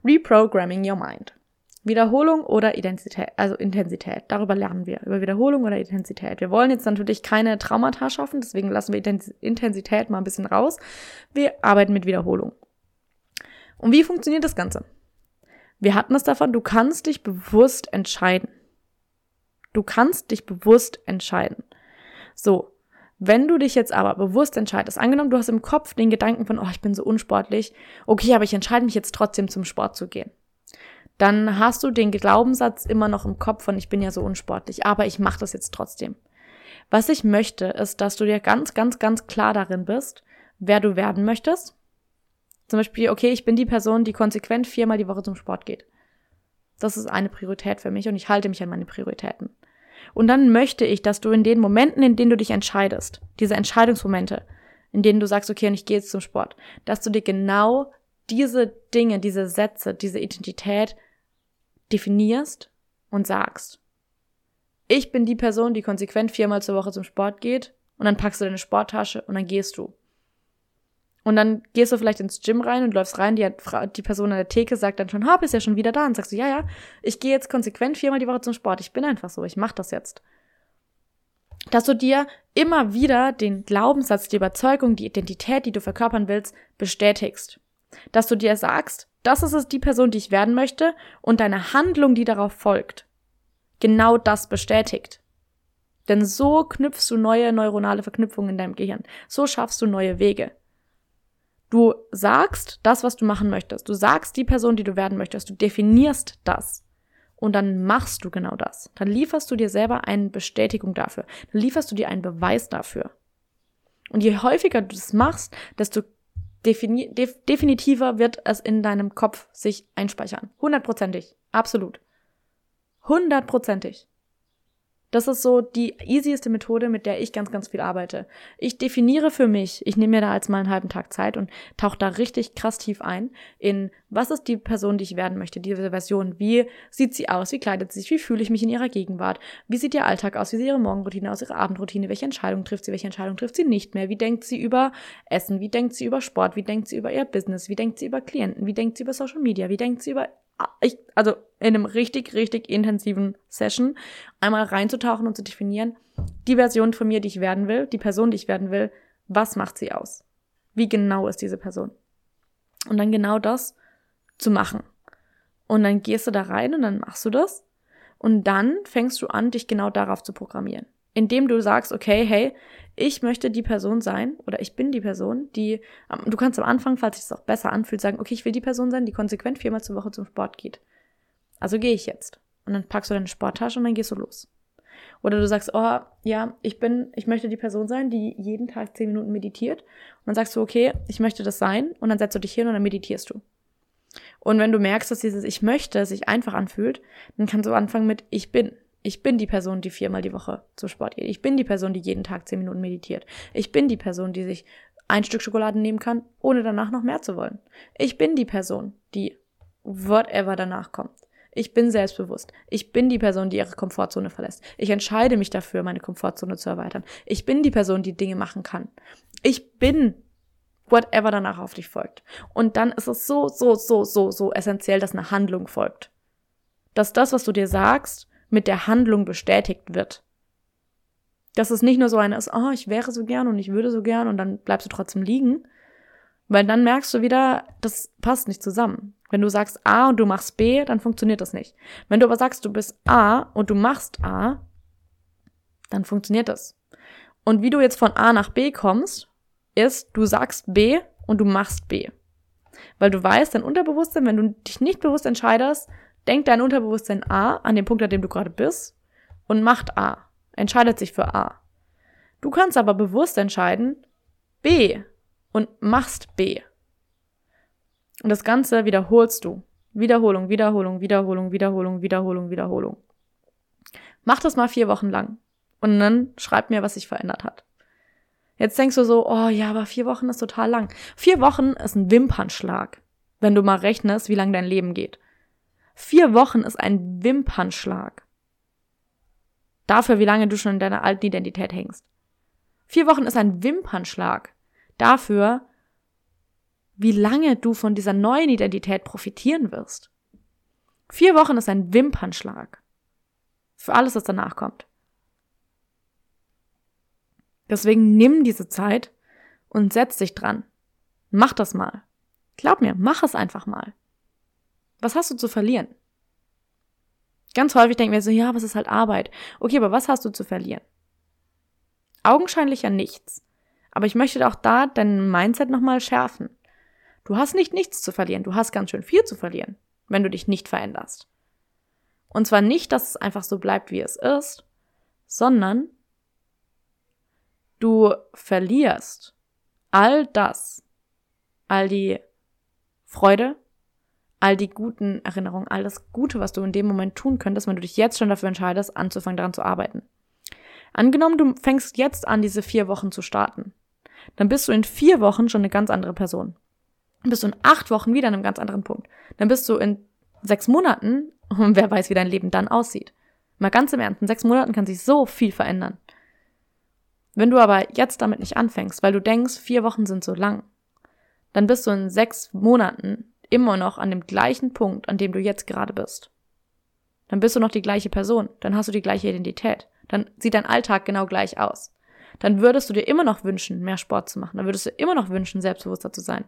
Reprogramming your mind. Wiederholung oder Identität, also Intensität. Darüber lernen wir. Über Wiederholung oder Intensität. Wir wollen jetzt natürlich keine Traumata schaffen, deswegen lassen wir Intensität mal ein bisschen raus. Wir arbeiten mit Wiederholung. Und wie funktioniert das Ganze? Wir hatten es davon, du kannst dich bewusst entscheiden. Du kannst dich bewusst entscheiden. So, wenn du dich jetzt aber bewusst entscheidest, angenommen, du hast im Kopf den Gedanken von, oh, ich bin so unsportlich, okay, aber ich entscheide mich jetzt trotzdem zum Sport zu gehen. Dann hast du den Glaubenssatz immer noch im Kopf von, ich bin ja so unsportlich, aber ich mache das jetzt trotzdem. Was ich möchte, ist, dass du dir ganz, ganz, ganz klar darin bist, wer du werden möchtest, Zum Beispiel, okay, ich bin die Person, die konsequent viermal die Woche zum Sport geht. Das ist eine Priorität für mich und ich halte mich an meine Prioritäten. Und dann möchte ich, dass du in den Momenten, in denen du dich entscheidest, diese Entscheidungsmomente, in denen du sagst, okay, und ich gehe jetzt zum Sport, dass du dir genau diese Dinge, diese Sätze, diese Identität definierst und sagst. Ich bin die Person, die konsequent viermal zur Woche zum Sport geht und dann packst du deine Sporttasche und dann gehst du. Und dann gehst du vielleicht ins Gym rein und läufst rein, die, die Person an der Theke sagt dann schon, ha, bist ja schon wieder da. Und sagst du, ja, ja, ich gehe jetzt konsequent viermal die Woche zum Sport. Ich bin einfach so, ich mach das jetzt. Dass du dir immer wieder den Glaubenssatz, die Überzeugung, die Identität, die du verkörpern willst, bestätigst. Dass du dir sagst, das ist es die Person, die ich werden möchte und deine Handlung, die darauf folgt, genau das bestätigt. Denn so knüpfst du neue neuronale Verknüpfungen in deinem Gehirn. So schaffst du neue Wege. Du sagst das, was du machen möchtest. Du sagst die Person, die du werden möchtest. Du definierst das. Und dann machst du genau das. Dann lieferst du dir selber eine Bestätigung dafür. Dann lieferst du dir einen Beweis dafür. Und je häufiger du das machst, desto defini def definitiver wird es in deinem Kopf sich einspeichern. Hundertprozentig. Absolut. Hundertprozentig. Das ist so die easieste Methode, mit der ich ganz, ganz viel arbeite. Ich definiere für mich, ich nehme mir da als mal einen halben Tag Zeit und tauche da richtig krass tief ein in, was ist die Person, die ich werden möchte, diese Version, wie sieht sie aus, wie kleidet sie sich, wie fühle ich mich in ihrer Gegenwart, wie sieht ihr Alltag aus, wie sieht ihre Morgenroutine aus, ihre Abendroutine, welche Entscheidung trifft sie, welche Entscheidung trifft sie nicht mehr, wie denkt sie über Essen, wie denkt sie über Sport, wie denkt sie über ihr Business, wie denkt sie über Klienten, wie denkt sie über Social Media, wie denkt sie über ich, also in einem richtig, richtig intensiven Session einmal reinzutauchen und zu definieren, die Version von mir, die ich werden will, die Person, die ich werden will, was macht sie aus? Wie genau ist diese Person? Und dann genau das zu machen. Und dann gehst du da rein und dann machst du das. Und dann fängst du an, dich genau darauf zu programmieren indem du sagst, okay, hey, ich möchte die Person sein oder ich bin die Person, die, du kannst am Anfang, falls sich das auch besser anfühlt, sagen, okay, ich will die Person sein, die konsequent viermal zur Woche zum Sport geht. Also gehe ich jetzt. Und dann packst du deine Sporttasche und dann gehst du los. Oder du sagst, oh, ja, ich bin, ich möchte die Person sein, die jeden Tag zehn Minuten meditiert. Und dann sagst du, okay, ich möchte das sein. Und dann setzt du dich hin und dann meditierst du. Und wenn du merkst, dass dieses Ich möchte sich einfach anfühlt, dann kannst du anfangen mit Ich bin. Ich bin die Person, die viermal die Woche zum Sport geht. Ich bin die Person, die jeden Tag zehn Minuten meditiert. Ich bin die Person, die sich ein Stück Schokolade nehmen kann, ohne danach noch mehr zu wollen. Ich bin die Person, die whatever danach kommt. Ich bin selbstbewusst. Ich bin die Person, die ihre Komfortzone verlässt. Ich entscheide mich dafür, meine Komfortzone zu erweitern. Ich bin die Person, die Dinge machen kann. Ich bin whatever danach auf dich folgt. Und dann ist es so, so, so, so, so essentiell, dass eine Handlung folgt. Dass das, was du dir sagst, mit der Handlung bestätigt wird. Dass es nicht nur so eine ist, oh, ich wäre so gern und ich würde so gern und dann bleibst du trotzdem liegen, weil dann merkst du wieder, das passt nicht zusammen. Wenn du sagst A und du machst B, dann funktioniert das nicht. Wenn du aber sagst, du bist A und du machst A, dann funktioniert das. Und wie du jetzt von A nach B kommst, ist, du sagst B und du machst B. Weil du weißt, dein Unterbewusstsein, wenn du dich nicht bewusst entscheidest, denkt dein Unterbewusstsein A an den Punkt, an dem du gerade bist und macht A, entscheidet sich für A. Du kannst aber bewusst entscheiden B und machst B. Und das Ganze wiederholst du. Wiederholung, Wiederholung, Wiederholung, Wiederholung, Wiederholung, Wiederholung. Mach das mal vier Wochen lang. Und dann schreib mir, was sich verändert hat. Jetzt denkst du so, oh ja, aber vier Wochen ist total lang. Vier Wochen ist ein Wimpernschlag, wenn du mal rechnest, wie lang dein Leben geht. Vier Wochen ist ein Wimpernschlag. Dafür, wie lange du schon in deiner alten Identität hängst. Vier Wochen ist ein Wimpernschlag. Dafür, wie lange du von dieser neuen Identität profitieren wirst. Vier Wochen ist ein Wimpernschlag. Für alles, was danach kommt. Deswegen nimm diese Zeit und setz dich dran. Mach das mal. Glaub mir, mach es einfach mal. Was hast du zu verlieren? Ganz häufig denken wir so, ja, was ist halt Arbeit? Okay, aber was hast du zu verlieren? Augenscheinlich ja nichts. Aber ich möchte auch da dein Mindset nochmal schärfen. Du hast nicht nichts zu verlieren, du hast ganz schön viel zu verlieren, wenn du dich nicht veränderst. Und zwar nicht, dass es einfach so bleibt, wie es ist, sondern du verlierst all das, all die Freude, all die guten Erinnerungen, all das Gute, was du in dem Moment tun könntest, wenn du dich jetzt schon dafür entscheidest, anzufangen daran zu arbeiten. Angenommen, du fängst jetzt an, diese vier Wochen zu starten. Dann bist du in vier Wochen schon eine ganz andere Person. Dann bist du in acht Wochen wieder an einem ganz anderen Punkt. Dann bist du in sechs Monaten, und wer weiß, wie dein Leben dann aussieht. Mal ganz im Ernst, in sechs Monaten kann sich so viel verändern. Wenn du aber jetzt damit nicht anfängst, weil du denkst, vier Wochen sind so lang, dann bist du in sechs Monaten immer noch an dem gleichen Punkt, an dem du jetzt gerade bist. Dann bist du noch die gleiche Person, dann hast du die gleiche Identität, dann sieht dein Alltag genau gleich aus. Dann würdest du dir immer noch wünschen, mehr Sport zu machen, dann würdest du immer noch wünschen, selbstbewusster zu sein.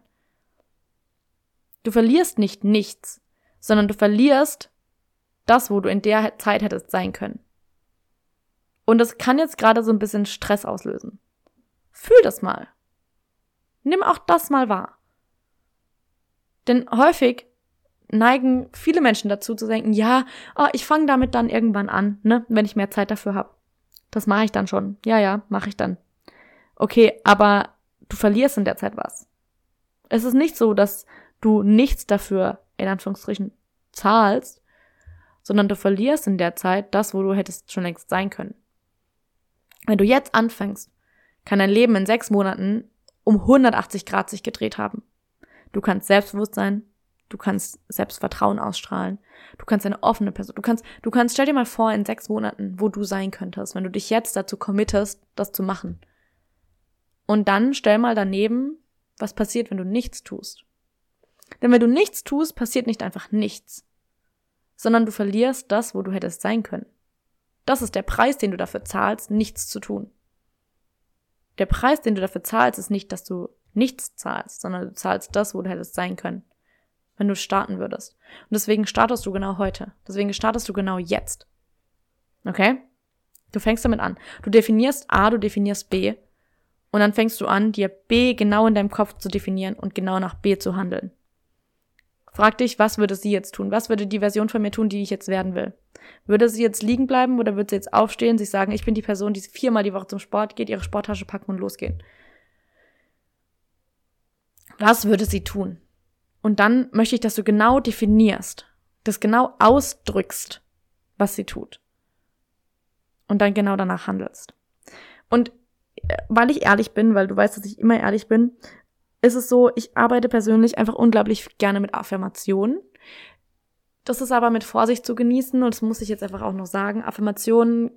Du verlierst nicht nichts, sondern du verlierst das, wo du in der Zeit hättest sein können. Und das kann jetzt gerade so ein bisschen Stress auslösen. Fühl das mal. Nimm auch das mal wahr. Denn häufig neigen viele Menschen dazu zu denken, ja, oh, ich fange damit dann irgendwann an, ne, wenn ich mehr Zeit dafür habe. Das mache ich dann schon. Ja, ja, mache ich dann. Okay, aber du verlierst in der Zeit was. Es ist nicht so, dass du nichts dafür in Anführungsstrichen zahlst, sondern du verlierst in der Zeit das, wo du hättest schon längst sein können. Wenn du jetzt anfängst, kann dein Leben in sechs Monaten um 180 Grad sich gedreht haben. Du kannst selbstbewusst sein, du kannst Selbstvertrauen ausstrahlen, du kannst eine offene Person, du kannst, du kannst, stell dir mal vor, in sechs Monaten, wo du sein könntest, wenn du dich jetzt dazu committest, das zu machen. Und dann stell mal daneben, was passiert, wenn du nichts tust. Denn wenn du nichts tust, passiert nicht einfach nichts, sondern du verlierst das, wo du hättest sein können. Das ist der Preis, den du dafür zahlst, nichts zu tun. Der Preis, den du dafür zahlst, ist nicht, dass du nichts zahlst, sondern du zahlst das, wo du hättest sein können, wenn du starten würdest. Und deswegen startest du genau heute. Deswegen startest du genau jetzt. Okay? Du fängst damit an. Du definierst A, du definierst B. Und dann fängst du an, dir B genau in deinem Kopf zu definieren und genau nach B zu handeln. Frag dich, was würde sie jetzt tun? Was würde die Version von mir tun, die ich jetzt werden will? Würde sie jetzt liegen bleiben oder würde sie jetzt aufstehen, sich sagen, ich bin die Person, die viermal die Woche zum Sport geht, ihre Sporttasche packen und losgehen? Was würde sie tun? Und dann möchte ich, dass du genau definierst, das genau ausdrückst, was sie tut. Und dann genau danach handelst. Und äh, weil ich ehrlich bin, weil du weißt, dass ich immer ehrlich bin, ist es so, ich arbeite persönlich einfach unglaublich gerne mit Affirmationen. Das ist aber mit Vorsicht zu genießen und das muss ich jetzt einfach auch noch sagen. Affirmationen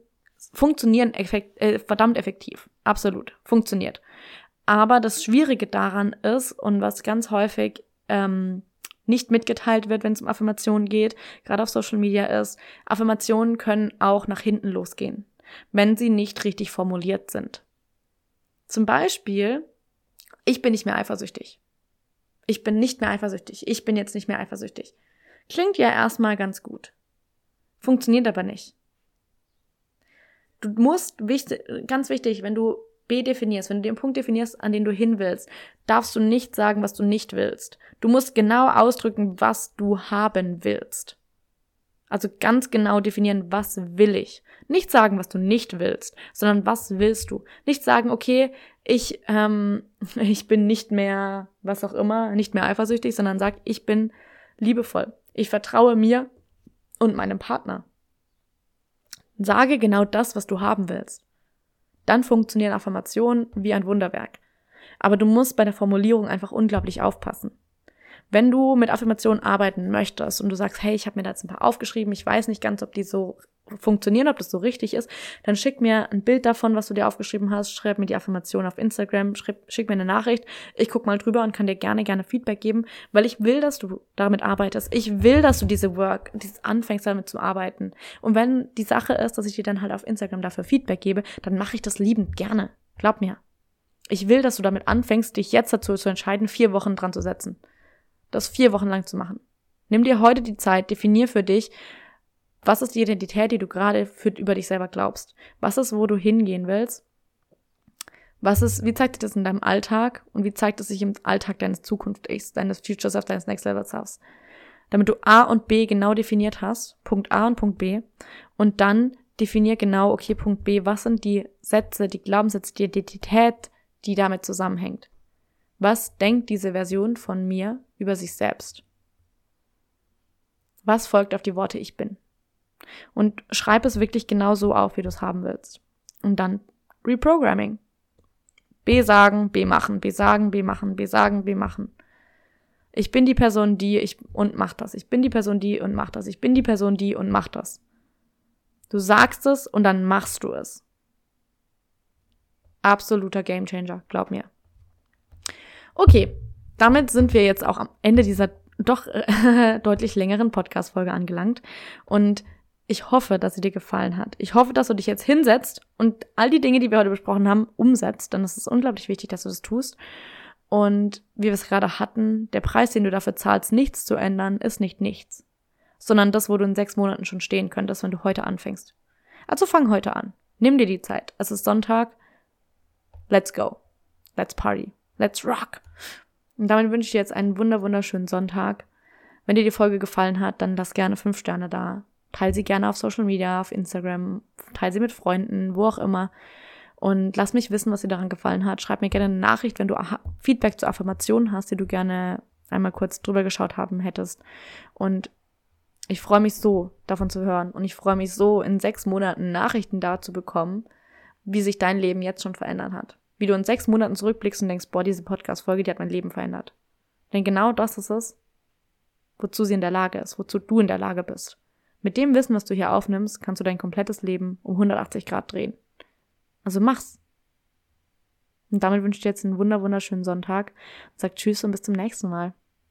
funktionieren effekt, äh, verdammt effektiv. Absolut. Funktioniert. Aber das Schwierige daran ist und was ganz häufig ähm, nicht mitgeteilt wird, wenn es um Affirmationen geht, gerade auf Social Media ist, Affirmationen können auch nach hinten losgehen, wenn sie nicht richtig formuliert sind. Zum Beispiel ich bin nicht mehr eifersüchtig. Ich bin nicht mehr eifersüchtig. Ich bin jetzt nicht mehr eifersüchtig. Klingt ja erstmal ganz gut. Funktioniert aber nicht. Du musst, ganz wichtig, wenn du B definierst, wenn du den Punkt definierst, an den du hin willst, darfst du nicht sagen, was du nicht willst. Du musst genau ausdrücken, was du haben willst. Also ganz genau definieren, was will ich. Nicht sagen, was du nicht willst, sondern was willst du. Nicht sagen, okay, ich, ähm, ich bin nicht mehr, was auch immer, nicht mehr eifersüchtig, sondern sag, ich bin liebevoll. Ich vertraue mir und meinem Partner. Sage genau das, was du haben willst. Dann funktionieren Affirmationen wie ein Wunderwerk. Aber du musst bei der Formulierung einfach unglaublich aufpassen. Wenn du mit Affirmationen arbeiten möchtest und du sagst, hey, ich habe mir da jetzt ein paar aufgeschrieben, ich weiß nicht ganz, ob die so funktionieren, ob das so richtig ist, dann schick mir ein Bild davon, was du dir aufgeschrieben hast, schreib mir die Affirmation auf Instagram, schreib, schick mir eine Nachricht, ich guck mal drüber und kann dir gerne, gerne Feedback geben, weil ich will, dass du damit arbeitest. Ich will, dass du diese Work, dieses anfängst damit zu arbeiten. Und wenn die Sache ist, dass ich dir dann halt auf Instagram dafür Feedback gebe, dann mache ich das liebend gerne. Glaub mir. Ich will, dass du damit anfängst, dich jetzt dazu zu entscheiden, vier Wochen dran zu setzen das vier Wochen lang zu machen. Nimm dir heute die Zeit, definier für dich, was ist die Identität, die du gerade für, über dich selber glaubst? Was ist, wo du hingehen willst? Was ist, wie zeigt sich das in deinem Alltag und wie zeigt es sich im Alltag deines Zukunfts, deines Future Self, deines Next Level Selves? Damit du A und B genau definiert hast, Punkt A und Punkt B, und dann definier genau, okay, Punkt B, was sind die Sätze, die Glaubenssätze, die Identität, die damit zusammenhängt? Was denkt diese Version von mir über sich selbst? Was folgt auf die Worte ich bin? Und schreib es wirklich genau so auf, wie du es haben willst. Und dann Reprogramming. B sagen, B machen, B sagen, B machen, B sagen, B machen. Ich bin die Person, die ich und mach das. Ich bin die Person, die und mach das. Ich bin die Person, die und mach das. Du sagst es und dann machst du es. Absoluter Gamechanger, glaub mir. Okay, damit sind wir jetzt auch am Ende dieser doch äh, deutlich längeren Podcast-Folge angelangt. Und ich hoffe, dass sie dir gefallen hat. Ich hoffe, dass du dich jetzt hinsetzt und all die Dinge, die wir heute besprochen haben, umsetzt. Denn es ist unglaublich wichtig, dass du das tust. Und wie wir es gerade hatten, der Preis, den du dafür zahlst, nichts zu ändern, ist nicht nichts. Sondern das, wo du in sechs Monaten schon stehen könntest, wenn du heute anfängst. Also fang heute an. Nimm dir die Zeit. Es ist Sonntag. Let's go. Let's party. Let's rock. Und damit wünsche ich dir jetzt einen wunder wunderschönen Sonntag. Wenn dir die Folge gefallen hat, dann lass gerne fünf Sterne da. Teil sie gerne auf Social Media, auf Instagram, teil sie mit Freunden, wo auch immer. Und lass mich wissen, was dir daran gefallen hat. Schreib mir gerne eine Nachricht, wenn du Feedback zu Affirmationen hast, die du gerne einmal kurz drüber geschaut haben hättest. Und ich freue mich so, davon zu hören. Und ich freue mich so, in sechs Monaten Nachrichten da zu bekommen, wie sich dein Leben jetzt schon verändert hat. Wie du in sechs Monaten zurückblickst und denkst, boah, diese Podcast-Folge, die hat mein Leben verändert. Denn genau das ist es, wozu sie in der Lage ist, wozu du in der Lage bist. Mit dem Wissen, was du hier aufnimmst, kannst du dein komplettes Leben um 180 Grad drehen. Also mach's. Und damit wünsche ich dir jetzt einen wunder wunderschönen Sonntag. Sag Tschüss und bis zum nächsten Mal.